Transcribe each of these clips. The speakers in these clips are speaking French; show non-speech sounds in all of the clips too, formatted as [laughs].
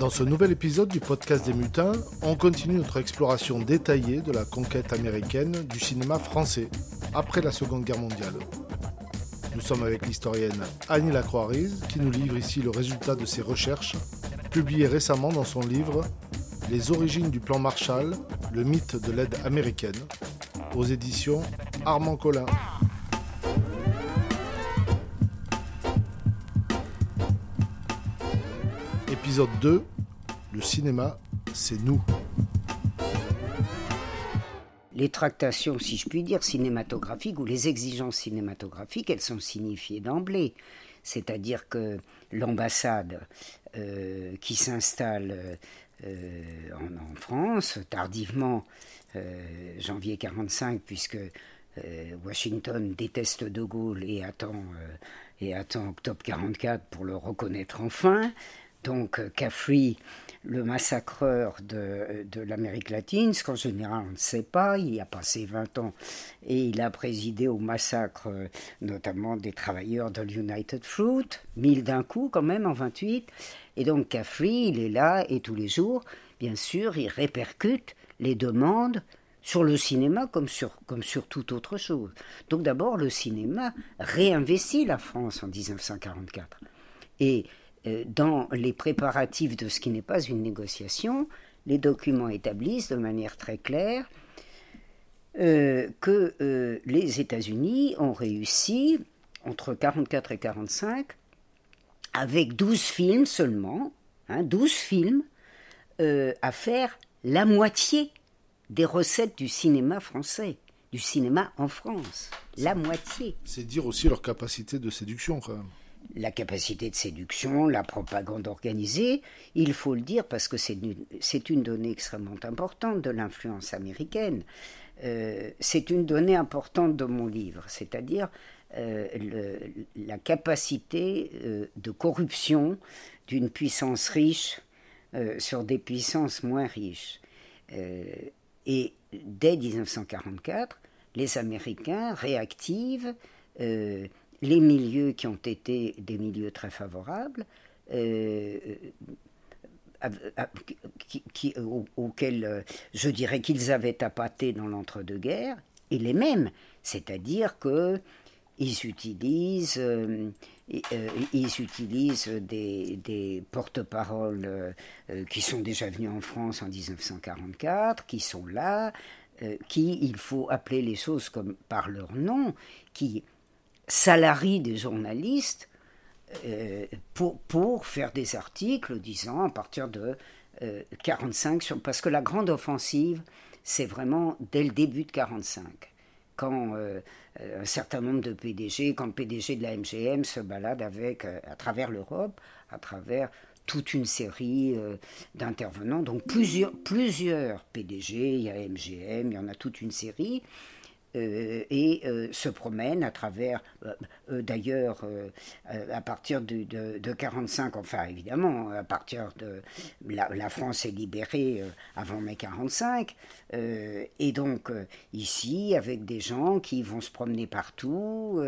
Dans ce nouvel épisode du podcast des mutins, on continue notre exploration détaillée de la conquête américaine du cinéma français après la Seconde Guerre mondiale. Nous sommes avec l'historienne Annie Lacroix-Rize qui nous livre ici le résultat de ses recherches, publiées récemment dans son livre Les origines du plan Marshall, le mythe de l'aide américaine, aux éditions Armand Collin. Épisode 2 Le cinéma, c'est nous. Les tractations, si je puis dire, cinématographiques ou les exigences cinématographiques, elles sont signifiées d'emblée. C'est-à-dire que l'ambassade euh, qui s'installe euh, en, France, tardivement, euh, janvier 45, puisque Washington déteste De Gaulle et attend, et attend octobre 44 pour le reconnaître enfin, donc Caffrey, le massacreur de, de l'Amérique latine, ce qu'en général on ne sait pas, il a passé 20 ans et il a présidé au massacre euh, notamment des travailleurs de l'United Fruit, mille d'un coup quand même en 28. Et donc Caffrey, il est là et tous les jours, bien sûr, il répercute les demandes sur le cinéma comme sur, comme sur toute autre chose. Donc d'abord, le cinéma réinvestit la France en 1944. Et dans les préparatifs de ce qui n'est pas une négociation, les documents établissent de manière très claire euh, que euh, les États-Unis ont réussi, entre 1944 et 1945, avec 12 films seulement, hein, 12 films, à faire la moitié des recettes du cinéma français, du cinéma en France. La moitié. C'est dire aussi leur capacité de séduction quand même la capacité de séduction, la propagande organisée, il faut le dire parce que c'est une, donnée extrêmement importante de l'influence américaine. Euh, c'est une donnée importante de mon livre, c'est-à-dire euh, la capacité euh, de corruption d'une puissance riche sur des puissances moins riches. et dès 1944, les Américains réactivent les milieux qui ont été des milieux très favorables, euh, qui, auxquels euh, je dirais qu'ils avaient appâté dans l'entre-deux-guerres, et les mêmes, c'est-à-dire que ils utilisent, euh, ils utilisent des, des porte-paroles qui sont déjà venus en France en 1944, qui sont là, qui, il faut appeler les choses comme par leur nom, qui salarie des journalistes euh, pour, pour, faire des articles disant à partir de 45 euh, sur, parce que la grande offensive c'est vraiment dès le début de 45 quand euh, un certain nombre de PDG quand le PDG de la MGM se balade avec à travers l'Europe à travers toute une série d'intervenants. Donc plusieurs plusieurs PDG il y a MGM il y en a toute une série euh, et euh, se promène à travers, euh, d'ailleurs, à partir de, de, 45, enfin évidemment, à partir de la, France est libérée avant mai 45, et donc ici avec des gens qui vont se promener partout,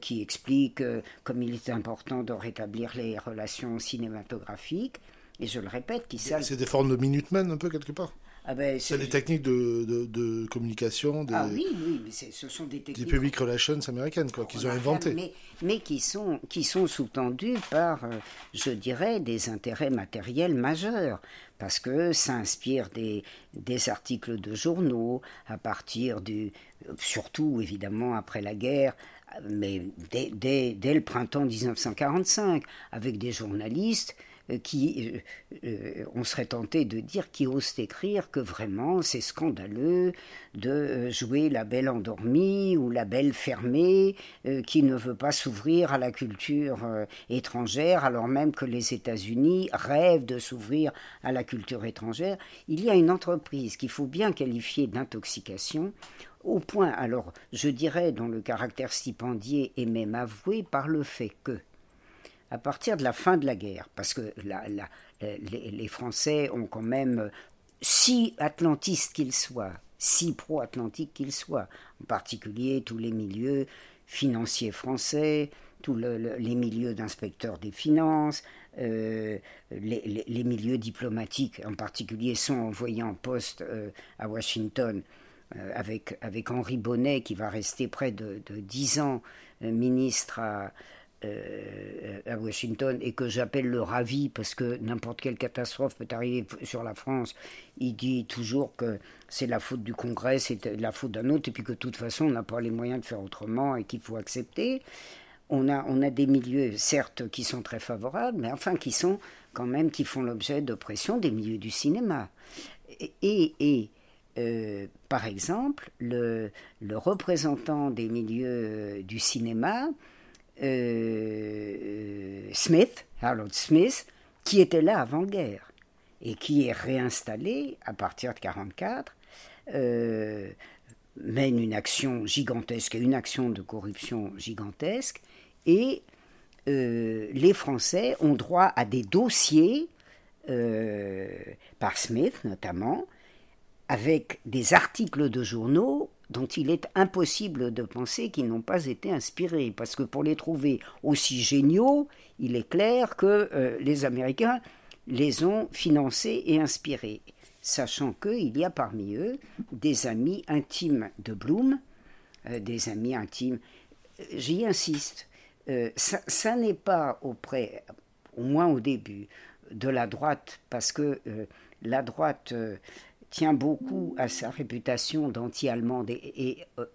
qui expliquent comme il est important de rétablir les relations cinématographiques. Et je le répète, qui savent. C'est des formes de Minutemen un peu quelque part? Ah ben, c'est des techniques de, de, communication. Des, ah oui, oui, mais ce sont des techniques. Des public relations américaines, quoi, qu'ils ont inventées. Mais, mais, qui sont, qui sont sous-tendues par, euh, je dirais, des intérêts matériels majeurs. Parce que ça inspire des, des articles de journaux à partir du. Surtout, évidemment, après la guerre, mais dès, dès, dès le printemps 1945, avec des journalistes qui, euh, euh, on serait tenté de dire, qui osent écrire que vraiment c'est scandaleux de jouer la belle endormie ou la belle fermée qui ne veut pas s'ouvrir à la culture étrangère alors même que les États-Unis rêvent de s'ouvrir à la culture étrangère. Il y a une entreprise qu'il faut bien qualifier d'intoxication au point, alors je dirais, dont le caractère stipendié est même avoué par le fait que à partir de la fin de la guerre, parce que les, Français ont quand même, si atlantistes qu'ils soient, si pro-atlantiques qu'ils soient, en particulier tous les milieux financiers français, tous les milieux d'inspecteurs des finances, les, milieux diplomatiques en particulier sont envoyés en poste à Washington avec, avec Henri Bonnet qui va rester près de, dix ans ministre à, euh, à Washington et que j'appelle le ravi parce que n'importe quelle catastrophe peut arriver sur la France, il dit toujours que c'est la faute du Congrès, c'est la faute d'un autre et puis que de toute façon on n'a pas les moyens de faire autrement et qu'il faut accepter. On a, on a des milieux, certes, qui sont très favorables, mais enfin qui sont quand même, qui font l'objet de pression des milieux du cinéma. Et, et, euh, par exemple, le, le, représentant des milieux du cinéma euh, Smith, Harold Smith, qui était là avant-guerre et qui est réinstallé à partir de 1944, euh, mène une action gigantesque, une action de corruption gigantesque, et euh, les Français ont droit à des dossiers, par Smith notamment, avec des articles de journaux dont il est impossible de penser qu'ils n'ont pas été inspirés, parce que pour les trouver aussi géniaux, il est clair que euh, les Américains les ont financés et inspirés, sachant qu'il y a parmi eux des amis intimes de Bloom, euh, des amis intimes. J'y insiste, euh, ça, n'est pas auprès, au moins au début, de la droite, parce que la droite tient beaucoup à sa réputation d'anti-allemande et, euh,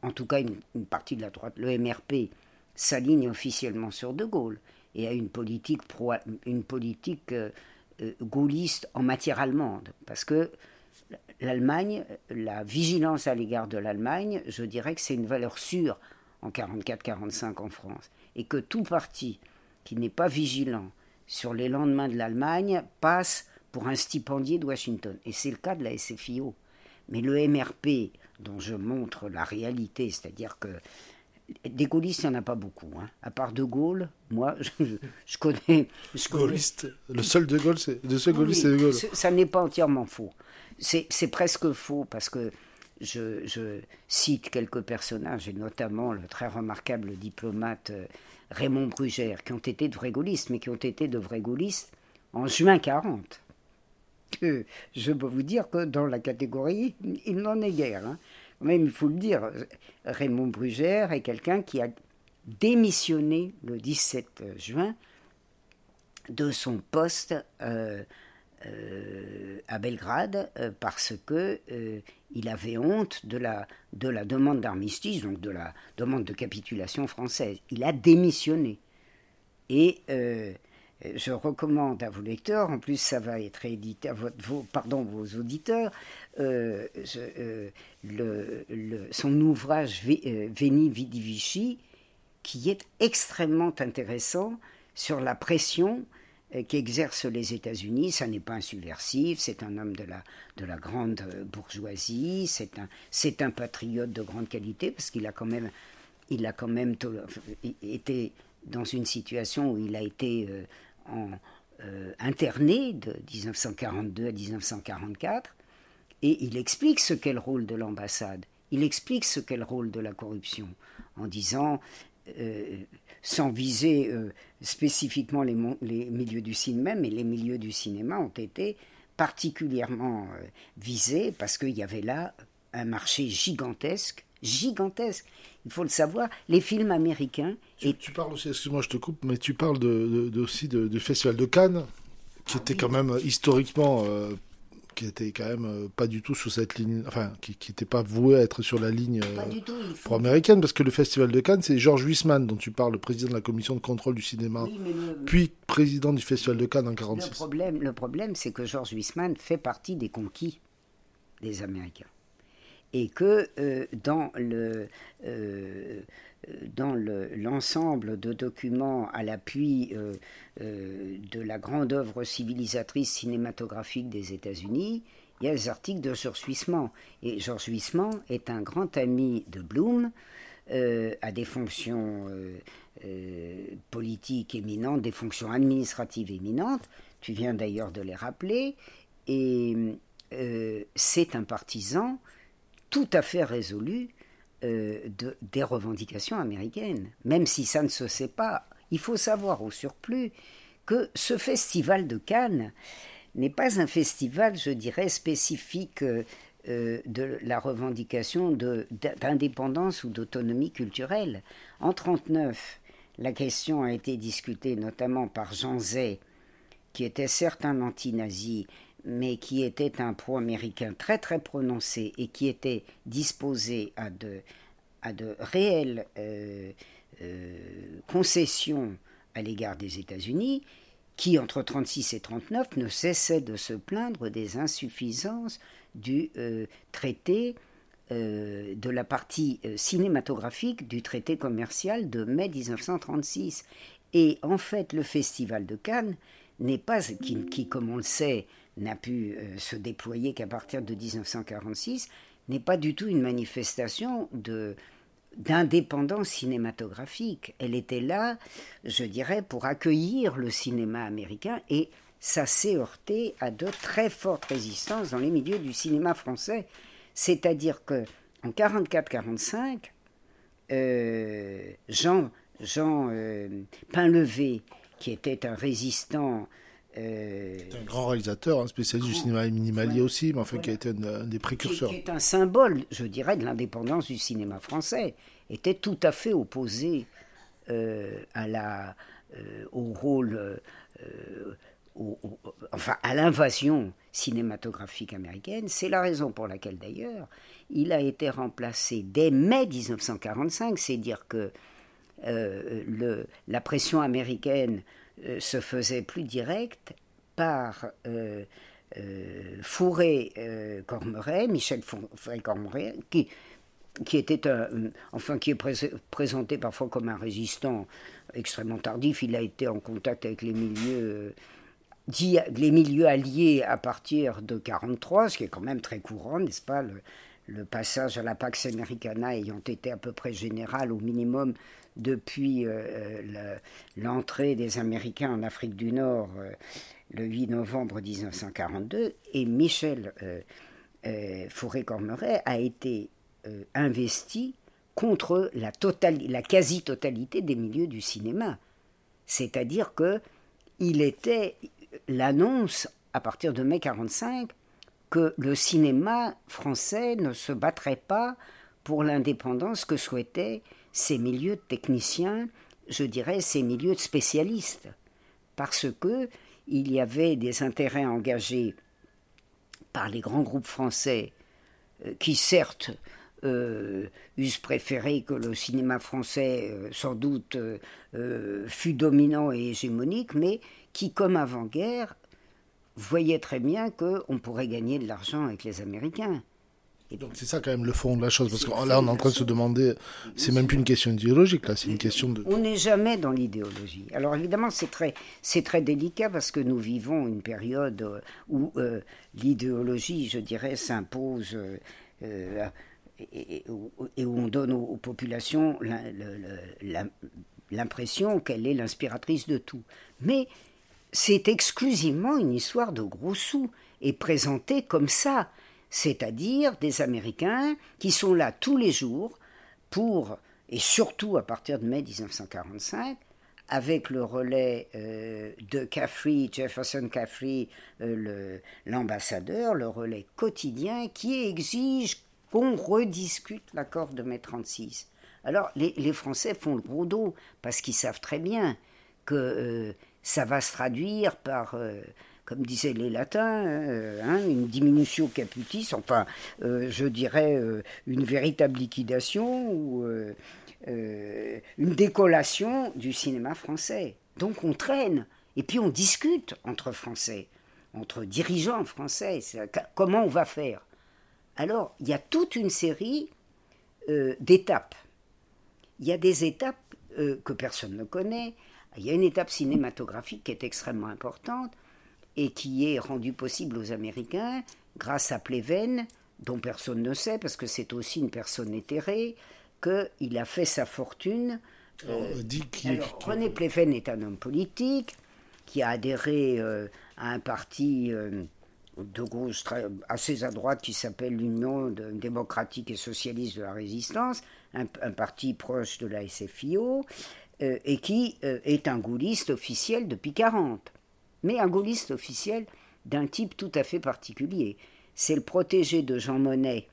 en tout cas une, partie de la droite, le MRP, s'aligne officiellement sur De Gaulle et a une politique, pro, une politique euh, euh, gaulliste en matière allemande. Parce que l'Allemagne, la vigilance à l'égard de l'Allemagne, je dirais que c'est une valeur sûre en 44-45 en France. Et que tout parti qui n'est pas vigilant sur les lendemains de l'Allemagne passe pour un stipendié de Washington. Et c'est le cas de la SFIO. Mais le MRP, dont je montre la réalité, c'est-à-dire que des gaullistes, il n'y en a pas beaucoup. Hein. À part De Gaulle, moi, [laughs] je, connais. Je Gaulliste. Le seul De Gaulle, c'est de ce gaulliste, c'est De Gaulle. Ça n'est pas entièrement faux. C'est presque faux parce que je, je, cite quelques personnages, et notamment le très remarquable diplomate euh, Raymond Brugère, qui ont été de vrais gaullistes, mais qui ont été de vrais gaullistes en juin 40 je peux vous dire que dans la catégorie, il n'en est guère. Hein. Même, il faut le dire, Raymond Brugère est quelqu'un qui a démissionné le 17 juin de son poste euh, euh, à Belgrade euh, parce que il avait honte de la, de la demande d'armistice, donc de la demande de capitulation française. Il a démissionné. Et je recommande à vos lecteurs, en plus ça va être édité à vos, pardon, vos auditeurs, euh, euh, son ouvrage euh, Veni Vidi Vici, qui est extrêmement intéressant sur la pression qu'exercent les États-Unis. Ça n'est pas un subversif, c'est un homme de la, de la grande bourgeoisie, c'est un, c'est un patriote de grande qualité, parce qu'il a quand même, il a quand même été dans une situation où il a été en, euh, interné de 1942 à 1944, et il explique ce qu'est le rôle de l'ambassade, il explique ce qu'est le rôle de la corruption, en disant, euh, sans viser euh, spécifiquement les, milieux du cinéma, mais les milieux du cinéma ont été particulièrement visés parce qu'il y avait là un marché gigantesque, gigantesque. Il faut le savoir, les films américains. Tu, et... tu parles aussi, excuse-moi, je te coupe, mais tu parles de, aussi du Festival de Cannes, qui ah était quand même historiquement, euh, qui était quand même euh, pas du tout sous cette ligne, enfin, qui n'était pas voué à être sur la ligne euh, pro-américaine, parce que le Festival de Cannes, c'est Georges Huisman, dont tu parles, le président de la commission de contrôle du cinéma, puis président du Festival de Cannes en 1946. Le problème, le problème c'est que Georges Huisman fait partie des conquis des Américains et que euh, dans euh, l'ensemble de documents à l'appui euh, de la grande œuvre civilisatrice cinématographique des États-Unis, il y a les articles de Georges Huisman. Et Georges Huisman est un grand ami de Bloom, à des fonctions politiques éminentes, des fonctions administratives éminentes. Tu viens d'ailleurs de les rappeler. Et c'est un partisan tout à fait résolu des revendications américaines, même si ça ne se sait pas. Il faut savoir au surplus que ce festival de Cannes n'est pas un festival, je dirais, spécifique euh, de la revendication d'indépendance ou d'autonomie culturelle. En 1939, la question a été discutée notamment par Jean Zay, qui était certes un anti-nazi, mais qui était un pro-américain très très prononcé et qui était disposé à de, à de réelles euh, euh, concessions à l'égard des États-Unis, qui entre 1936 et 1939 ne cessait de se plaindre des insuffisances du euh, traité, de la partie cinématographique du traité commercial de mai 1936. Et en fait, le Festival de Cannes n'est pas, qui, comme on le sait, n'a pu se déployer qu'à partir de 1946, n'est pas du tout une manifestation de, d'indépendance cinématographique. Elle était là, je dirais, pour accueillir le cinéma américain et ça s'est heurté à de très fortes résistances dans les milieux du cinéma français. C'est-à-dire que en 44-45, euh, Jean, Jean euh, Painlevé, qui était un résistant euh, un grand réalisateur, un spécialiste du cinéma minimalier aussi, mais enfin qui a été un, des précurseurs. Qui, est un symbole, je dirais, de l'indépendance du cinéma français, était tout à fait opposé à la, au rôle enfin à l'invasion cinématographique américaine. C'est la raison pour laquelle d'ailleurs il a été remplacé dès mai 1945, c'est dire que euh, le, la pression américaine euh, se faisait plus directe par euh, Fourré-Cormeret, Michel Fourré-Cormeret, qui, qui était un, enfin qui est présenté parfois comme un résistant extrêmement tardif. Il a été en contact avec les milieux les milieux alliés à partir de 1943, ce qui est quand même très courant, n'est-ce pas passage à la Pax Americana ayant été à peu près général au minimum depuis euh, euh, l'entrée des Américains en Afrique du Nord euh, le 8 novembre 1942, et Michel Fauré-Cormeret a été investi contre la, la quasi-totalité des milieux du cinéma. C'est-à-dire que il était, l'annonce, à partir de mai 45, que le cinéma français ne se battrait pas pour l'indépendance que souhaitaient ces milieux de techniciens, je dirais ces milieux de spécialistes, parce que il y avait des intérêts engagés par les grands groupes français euh, qui certes euh, eussent préféré que le cinéma français euh, sans doute fût dominant et hégémonique, mais qui, comme avant-guerre, voyait très bien qu'on pourrait gagner de l'argent avec les Américains. Et donc c'est ça quand même le fond de la chose, parce que là on est en train de se demander, c'est même plus une question idéologique, là c'est une question de... On n'est jamais dans l'idéologie. Alors évidemment c'est très, très délicat parce que nous vivons une période euh, où euh, l'idéologie, je dirais, s'impose euh, et, où on donne aux, populations l'impression qu'elle est l'inspiratrice de tout. Mais c'est exclusivement une histoire de gros sous et présentée comme ça, c'est-à-dire des Américains qui sont là tous les jours pour, et surtout à partir de mai 1945, avec le relais euh, de Caffrey, Jefferson Caffrey, euh, l'ambassadeur, le, relais quotidien qui exige qu'on rediscute l'accord de mai 36. Alors les, Français font le gros dos parce qu'ils savent très bien que euh, ça va se traduire par, euh, comme disaient les latins, euh, hein, une diminution caputis, enfin, euh, je dirais une véritable liquidation ou une décollation du cinéma français. Donc on traîne, et puis on discute entre Français, entre dirigeants français, comment on va faire? Alors, il y a toute une série d'étapes. Il y a des étapes que personne ne connaît, il y a une étape cinématographique qui est extrêmement importante et qui est rendue possible aux Américains grâce à Pleven, dont personne ne sait parce que c'est aussi une personne éthérée, qu'il a fait sa fortune. Euh, René Pleven est un homme politique qui a adhéré euh, à un parti euh, de gauche assez à droite qui s'appelle l'Union démocratique et socialiste de la résistance, un, parti proche de la SFIO, et qui euh, est un gaulliste officiel depuis 40. Mais un gaulliste officiel d'un type tout à fait particulier. C'est le protégé de Jean Monnet,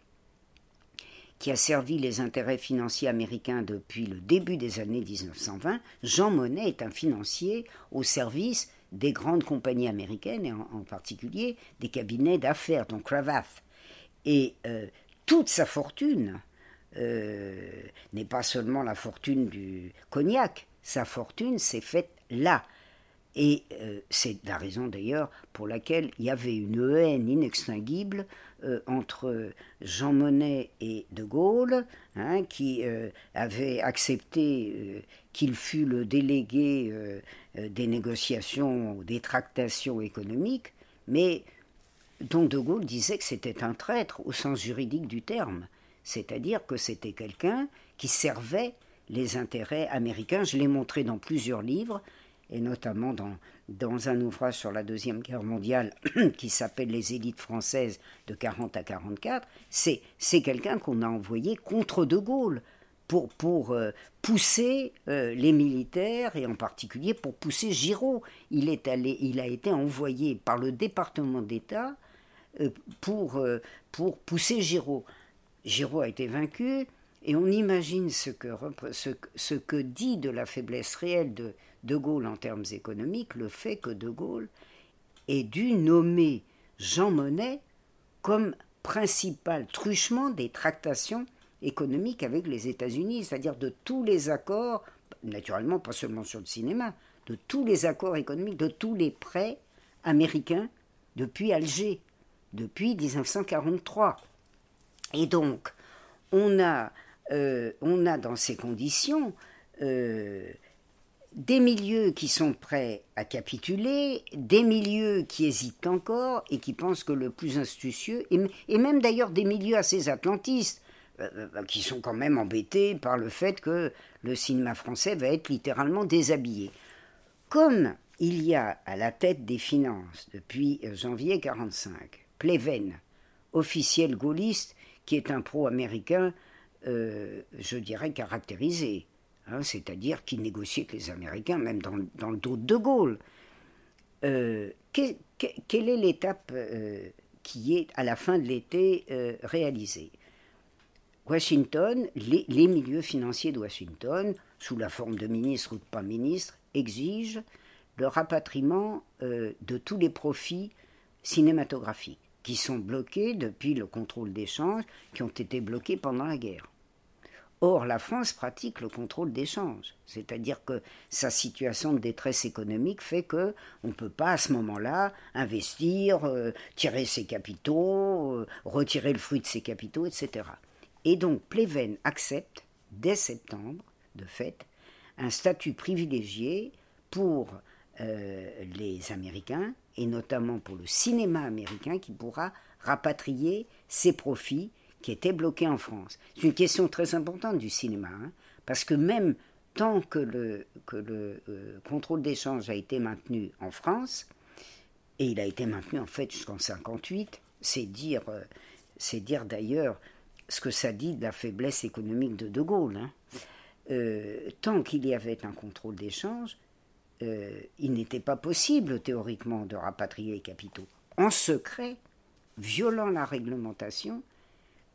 qui a servi les intérêts financiers américains depuis le début des années 1920. Jean Monnet est un financier au service des grandes compagnies américaines, et en, particulier des cabinets d'affaires, donc Cravath. Et euh, toute sa fortune euh, n'est pas seulement la fortune du cognac, sa fortune s'est faite là. Et euh, c'est la raison d'ailleurs pour laquelle il y avait une haine inextinguible entre Jean Monnet et De Gaulle, hein, qui avait accepté qu'il fût le délégué euh, des négociations, des tractations économiques, mais dont De Gaulle disait que c'était un traître au sens juridique du terme, c'est-à-dire que c'était quelqu'un qui servait les intérêts américains. Je l'ai montré dans plusieurs livres, et notamment dans, dans un ouvrage sur la Deuxième Guerre mondiale [clears throat] qui s'appelle Les élites françaises de 40 à 44. C'est quelqu'un qu'on a envoyé contre De Gaulle pour, euh, pousser euh, les militaires et en particulier pour pousser Giraud. Il, est allé, il a été envoyé par le département d'État euh, pour, pour pousser Giraud. Giraud a été vaincu et on imagine ce que, dit de la faiblesse réelle de De Gaulle en termes économiques le fait que De Gaulle ait dû nommer Jean Monnet comme principal truchement des tractations économique avec les États-Unis, c'est-à-dire de tous les accords, naturellement pas seulement sur le cinéma, de tous les accords économiques, de tous les prêts américains depuis Alger, depuis 1943. Et donc, on a, euh, on a dans ces conditions euh, des milieux qui sont prêts à capituler, des milieux qui hésitent encore et qui pensent que le plus astucieux, et même d'ailleurs des milieux assez atlantistes, euh, qui sont quand même embêtés par le fait que le cinéma français va être littéralement déshabillé. Comme il y a à la tête des finances depuis janvier 1945 Pleven, officiel gaulliste, qui est un pro-américain, je dirais caractérisé, hein, c'est-à-dire qui négocie avec les Américains, même dans, le dos de Gaulle. quelle est l'étape qui est à la fin de l'été réalisée? Washington, les, milieux financiers de Washington, sous la forme de ministres ou de pas ministres, exigent le rapatriement euh, de tous les profits cinématographiques qui sont bloqués depuis le contrôle d'échange, qui ont été bloqués pendant la guerre. Or, la France pratique le contrôle d'échange, c'est-à-dire que sa situation de détresse économique fait que on ne peut pas à ce moment-là investir, euh, tirer ses capitaux, euh, retirer le fruit de ses capitaux, etc. Et donc Pleven accepte, dès septembre, de fait, un statut privilégié pour euh, les Américains, et notamment pour le cinéma américain qui pourra rapatrier ses profits qui étaient bloqués en France. C'est une question très importante du cinéma, hein, parce que même tant que le, que le euh, contrôle d'échange a été maintenu en France, et il a été maintenu en fait jusqu'en 1958, c'est dire, euh, c'est dire d'ailleurs ce que ça dit de la faiblesse économique de De Gaulle. Hein. Euh, tant qu'il y avait un contrôle d'échange, euh, il n'était pas possible théoriquement de rapatrier les capitaux. En secret, violant la réglementation,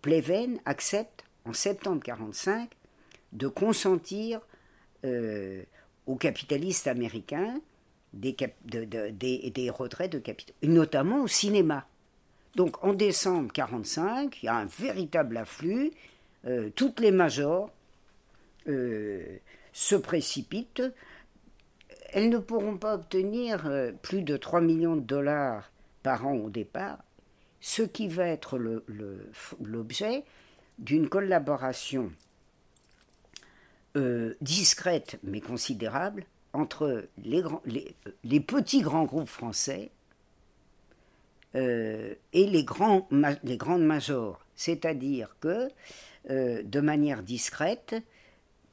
Pleven accepte en septembre 1945 de consentir euh, aux capitalistes américains des, retraits de capitaux, notamment au cinéma. Donc en décembre 1945, il y a un véritable afflux. Euh, toutes les majors se précipitent. Elles ne pourront pas obtenir euh, plus de 3 millions de dollars par an au départ, ce qui va être l'objet d'une collaboration discrète mais considérable entre les petits grands groupes français euh, et les, grandes majors. C'est-à-dire que, euh, de manière discrète,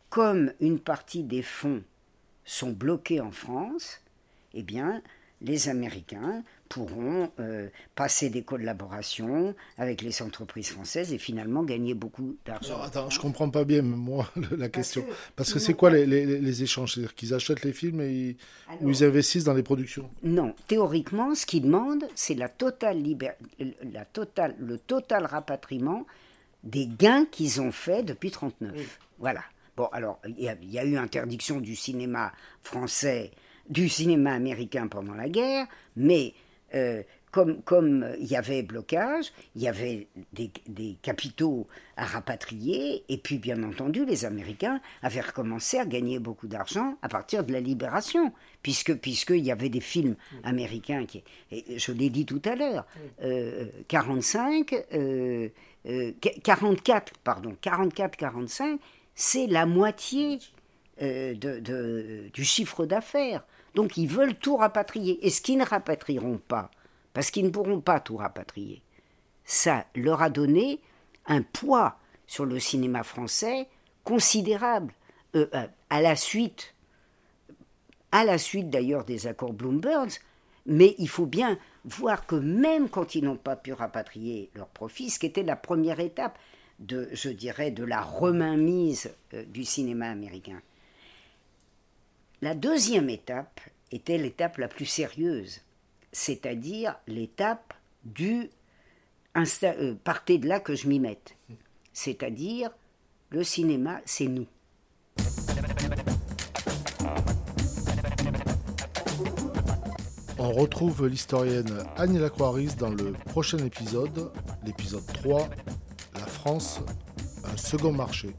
comme une partie des fonds sont bloqués en France, eh bien, les Américains pourront euh, passer des collaborations avec les entreprises françaises et finalement gagner beaucoup d'argent. Attends, je comprends pas bien moi [laughs] la question. Parce que c'est quoi les, échanges? C'est-à-dire qu'ils achètent les films et ou ils investissent dans les productions? Non, théoriquement, ce qu'ils demandent, c'est la totale la totale, le total rapatriement des gains qu'ils ont faits depuis 1939. Voilà. Bon, alors, il y, y, a eu interdiction du cinéma français, du cinéma américain pendant la guerre, mais euh, comme, comme il y avait blocage, il y avait des, capitaux à rapatrier, et puis bien entendu, les Américains avaient recommencé à gagner beaucoup d'argent à partir de la libération, puisque puisqu'il y avait des films américains qui, je l'ai dit tout à l'heure, 45, euh, 44, euh, pardon, 44-45, c'est la moitié de, du chiffre d'affaires. Donc ils veulent tout rapatrier. Et ce qu'ils ne rapatrieront pas, parce qu'ils ne pourront pas tout rapatrier, ça leur a donné un poids sur le cinéma français considérable. Euh, euh, à la suite, à la suite d'ailleurs des accords Bloomberg, mais il faut bien voir que même quand ils n'ont pas pu rapatrier leurs profits, ce qui était la première étape de, je dirais, de la remainmise euh, du cinéma américain, la deuxième étape était l'étape la plus sérieuse, c'est-à-dire l'étape du euh, partez de là que je m'y mette, c'est-à-dire le cinéma, c'est nous. On retrouve l'historienne Annie Lacroix-Ris dans le prochain épisode, l'épisode 3, La Un second marché.